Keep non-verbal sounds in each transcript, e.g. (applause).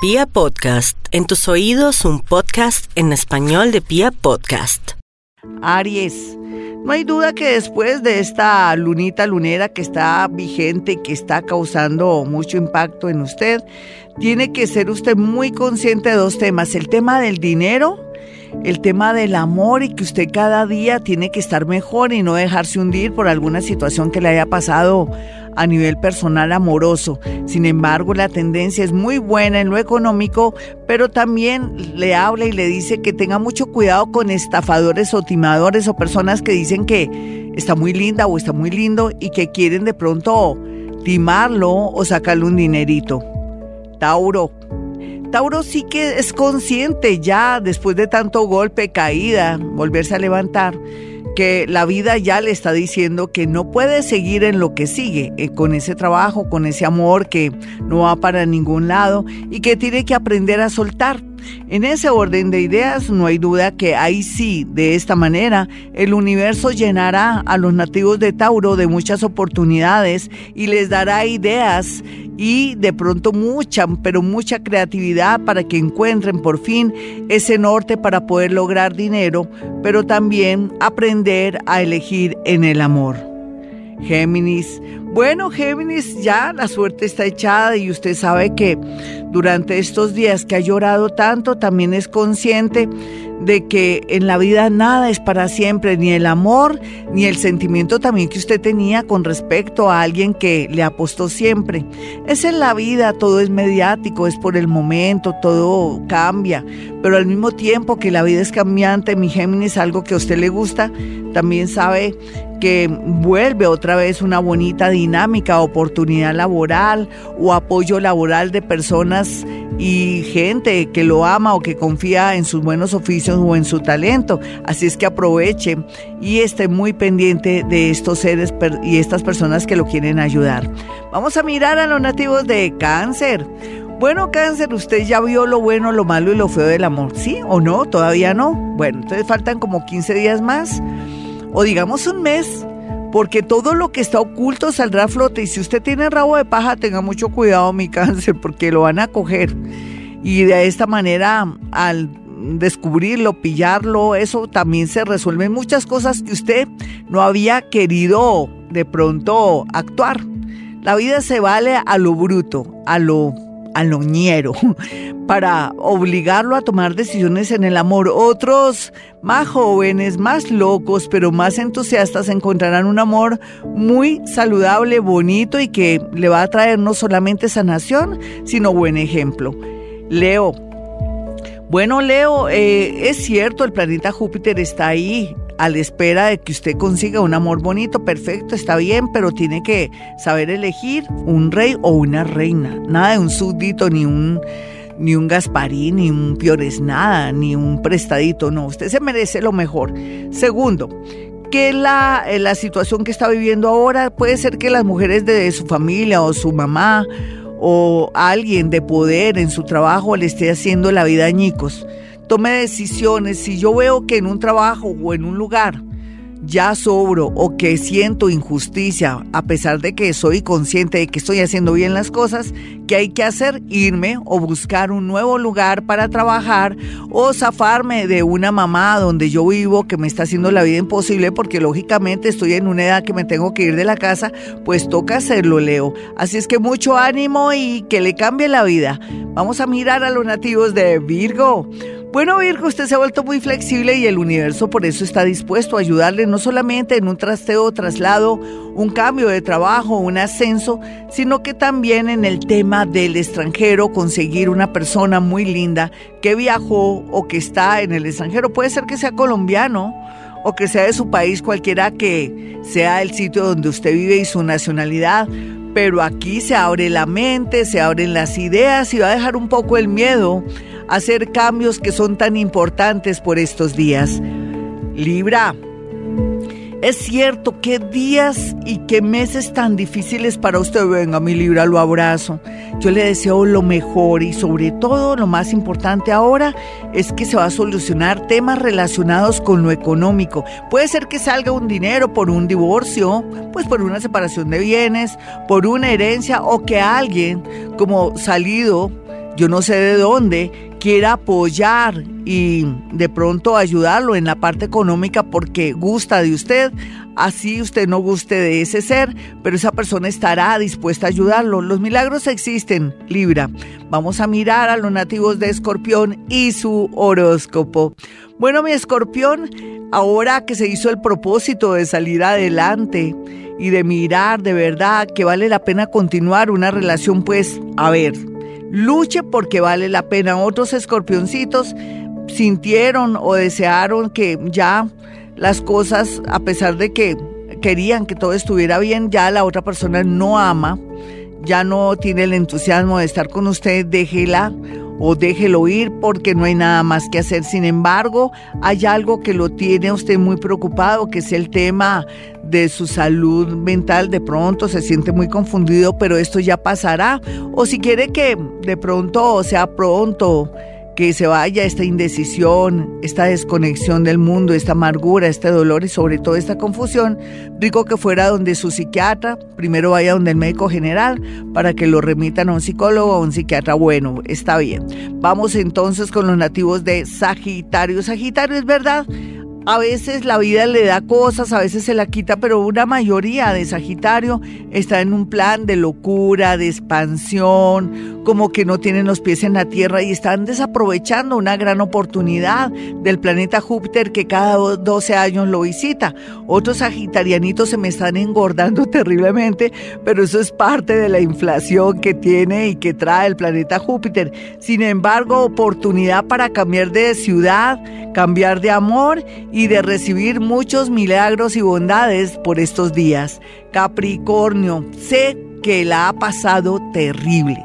Pia Podcast, en tus oídos un podcast en español de Pia Podcast. Aries, no hay duda que después de esta lunita lunera que está vigente y que está causando mucho impacto en usted, tiene que ser usted muy consciente de dos temas, el tema del dinero el tema del amor y que usted cada día tiene que estar mejor y no dejarse hundir por alguna situación que le haya pasado a nivel personal amoroso. Sin embargo, la tendencia es muy buena en lo económico, pero también le habla y le dice que tenga mucho cuidado con estafadores o timadores o personas que dicen que está muy linda o está muy lindo y que quieren de pronto timarlo o sacarle un dinerito. Tauro, Tauro sí que es consciente ya después de tanto golpe, caída, volverse a levantar, que la vida ya le está diciendo que no puede seguir en lo que sigue, eh, con ese trabajo, con ese amor que no va para ningún lado y que tiene que aprender a soltar. En ese orden de ideas, no hay duda que ahí sí, de esta manera, el universo llenará a los nativos de Tauro de muchas oportunidades y les dará ideas y de pronto mucha, pero mucha creatividad para que encuentren por fin ese norte para poder lograr dinero, pero también aprender a elegir en el amor. Géminis. Bueno, Géminis, ya la suerte está echada y usted sabe que durante estos días que ha llorado tanto, también es consciente de que en la vida nada es para siempre, ni el amor, ni el sentimiento también que usted tenía con respecto a alguien que le apostó siempre. Es en la vida, todo es mediático, es por el momento, todo cambia, pero al mismo tiempo que la vida es cambiante, mi Géminis, algo que a usted le gusta, también sabe que vuelve otra vez una bonita dinámica, oportunidad laboral o apoyo laboral de personas y gente que lo ama o que confía en sus buenos oficios o en su talento. Así es que aproveche y esté muy pendiente de estos seres y estas personas que lo quieren ayudar. Vamos a mirar a los nativos de cáncer. Bueno, cáncer, usted ya vio lo bueno, lo malo y lo feo del amor, ¿sí o no? Todavía no. Bueno, entonces faltan como 15 días más o digamos un mes, porque todo lo que está oculto saldrá a flote. Y si usted tiene rabo de paja, tenga mucho cuidado, mi cáncer, (laughs) porque lo van a coger. Y de esta manera, al descubrirlo, pillarlo, eso también se resuelven muchas cosas que usted no había querido de pronto actuar. La vida se vale a lo bruto, a lo aloñero (laughs) para obligarlo a tomar decisiones en el amor. Otros más jóvenes, más locos, pero más entusiastas encontrarán un amor muy saludable, bonito y que le va a traer no solamente sanación, sino buen ejemplo. Leo. Bueno, Leo, eh, es cierto, el planeta Júpiter está ahí a la espera de que usted consiga un amor bonito, perfecto, está bien, pero tiene que saber elegir un rey o una reina. Nada de un súbdito ni un ni un Gasparín, ni un Piores nada, ni un prestadito, no, usted se merece lo mejor. Segundo, que la, eh, la situación que está viviendo ahora puede ser que las mujeres de su familia o su mamá o alguien de poder en su trabajo le esté haciendo la vida añicos tome decisiones. Si yo veo que en un trabajo o en un lugar ya sobro o que siento injusticia, a pesar de que soy consciente de que estoy haciendo bien las cosas, ¿qué hay que hacer? Irme o buscar un nuevo lugar para trabajar o zafarme de una mamá donde yo vivo que me está haciendo la vida imposible porque lógicamente estoy en una edad que me tengo que ir de la casa, pues toca hacerlo, Leo. Así es que mucho ánimo y que le cambie la vida. Vamos a mirar a los nativos de Virgo. Bueno, Virgo, usted se ha vuelto muy flexible y el universo por eso está dispuesto a ayudarle no solamente en un trasteo, traslado, un cambio de trabajo, un ascenso, sino que también en el tema del extranjero, conseguir una persona muy linda que viajó o que está en el extranjero. Puede ser que sea colombiano o que sea de su país, cualquiera que sea el sitio donde usted vive y su nacionalidad. Pero aquí se abre la mente, se abren las ideas y va a dejar un poco el miedo hacer cambios que son tan importantes por estos días. Libra, es cierto, qué días y qué meses tan difíciles para usted. Venga, mi Libra, lo abrazo. Yo le deseo lo mejor y sobre todo lo más importante ahora es que se va a solucionar temas relacionados con lo económico. Puede ser que salga un dinero por un divorcio, pues por una separación de bienes, por una herencia o que alguien como salido yo no sé de dónde, quiera apoyar y de pronto ayudarlo en la parte económica porque gusta de usted, así usted no guste de ese ser, pero esa persona estará dispuesta a ayudarlo. Los milagros existen, Libra. Vamos a mirar a los nativos de Escorpión y su horóscopo. Bueno, mi Escorpión, ahora que se hizo el propósito de salir adelante, y de mirar de verdad que vale la pena continuar una relación, pues, a ver, luche porque vale la pena. Otros escorpioncitos sintieron o desearon que ya las cosas, a pesar de que querían que todo estuviera bien, ya la otra persona no ama, ya no tiene el entusiasmo de estar con usted, déjela o déjelo ir porque no hay nada más que hacer. Sin embargo, hay algo que lo tiene usted muy preocupado, que es el tema de su salud mental. De pronto se siente muy confundido, pero esto ya pasará. O si quiere que de pronto sea pronto que se vaya esta indecisión, esta desconexión del mundo, esta amargura, este dolor y sobre todo esta confusión, digo que fuera donde su psiquiatra, primero vaya donde el médico general para que lo remitan a un psicólogo o a un psiquiatra. Bueno, está bien. Vamos entonces con los nativos de Sagitario. Sagitario es verdad a veces la vida le da cosas, a veces se la quita, pero una mayoría de Sagitario está en un plan de locura, de expansión, como que no tienen los pies en la tierra y están desaprovechando una gran oportunidad del planeta Júpiter que cada 12 años lo visita. Otros sagitarianitos se me están engordando (laughs) terriblemente, pero eso es parte de la inflación que tiene y que trae el planeta Júpiter. Sin embargo, oportunidad para cambiar de ciudad, cambiar de amor y de recibir muchos milagros y bondades por estos días. Capricornio, sé que la ha pasado terrible,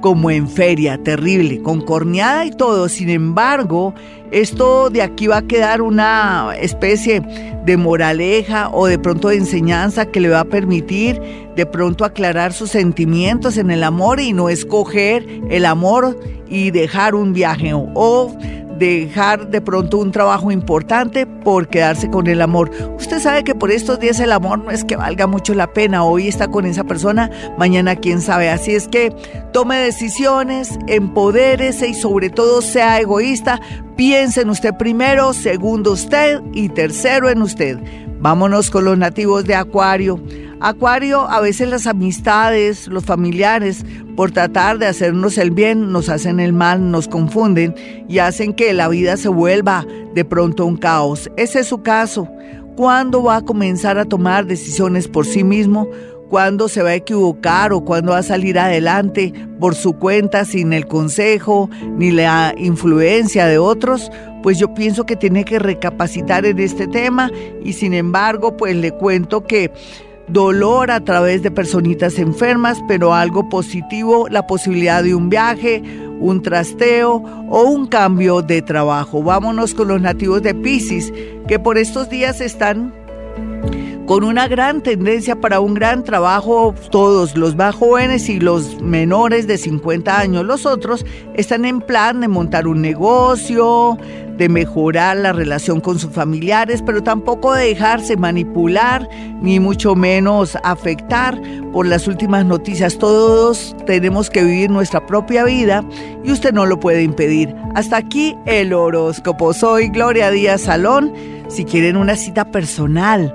como en feria, terrible, con corneada y todo. Sin embargo, esto de aquí va a quedar una especie de moraleja o de pronto de enseñanza que le va a permitir de pronto aclarar sus sentimientos en el amor y no escoger el amor y dejar un viaje o dejar de pronto un trabajo importante por quedarse con el amor. Usted sabe que por estos días el amor no es que valga mucho la pena. Hoy está con esa persona, mañana quién sabe. Así es que tome decisiones, empodérese y sobre todo sea egoísta. Piense en usted primero, segundo usted y tercero en usted. Vámonos con los nativos de Acuario. Acuario, a veces las amistades, los familiares, por tratar de hacernos el bien, nos hacen el mal, nos confunden y hacen que la vida se vuelva de pronto un caos. Ese es su caso. ¿Cuándo va a comenzar a tomar decisiones por sí mismo? ¿Cuándo se va a equivocar o cuándo va a salir adelante por su cuenta sin el consejo ni la influencia de otros? Pues yo pienso que tiene que recapacitar en este tema y sin embargo pues le cuento que dolor a través de personitas enfermas, pero algo positivo, la posibilidad de un viaje, un trasteo o un cambio de trabajo. Vámonos con los nativos de Pisces, que por estos días están con una gran tendencia para un gran trabajo, todos los más jóvenes y los menores de 50 años. Los otros están en plan de montar un negocio, de mejorar la relación con sus familiares, pero tampoco de dejarse manipular, ni mucho menos afectar por las últimas noticias. Todos tenemos que vivir nuestra propia vida y usted no lo puede impedir. Hasta aquí el horóscopo. Soy Gloria Díaz Salón. Si quieren una cita personal,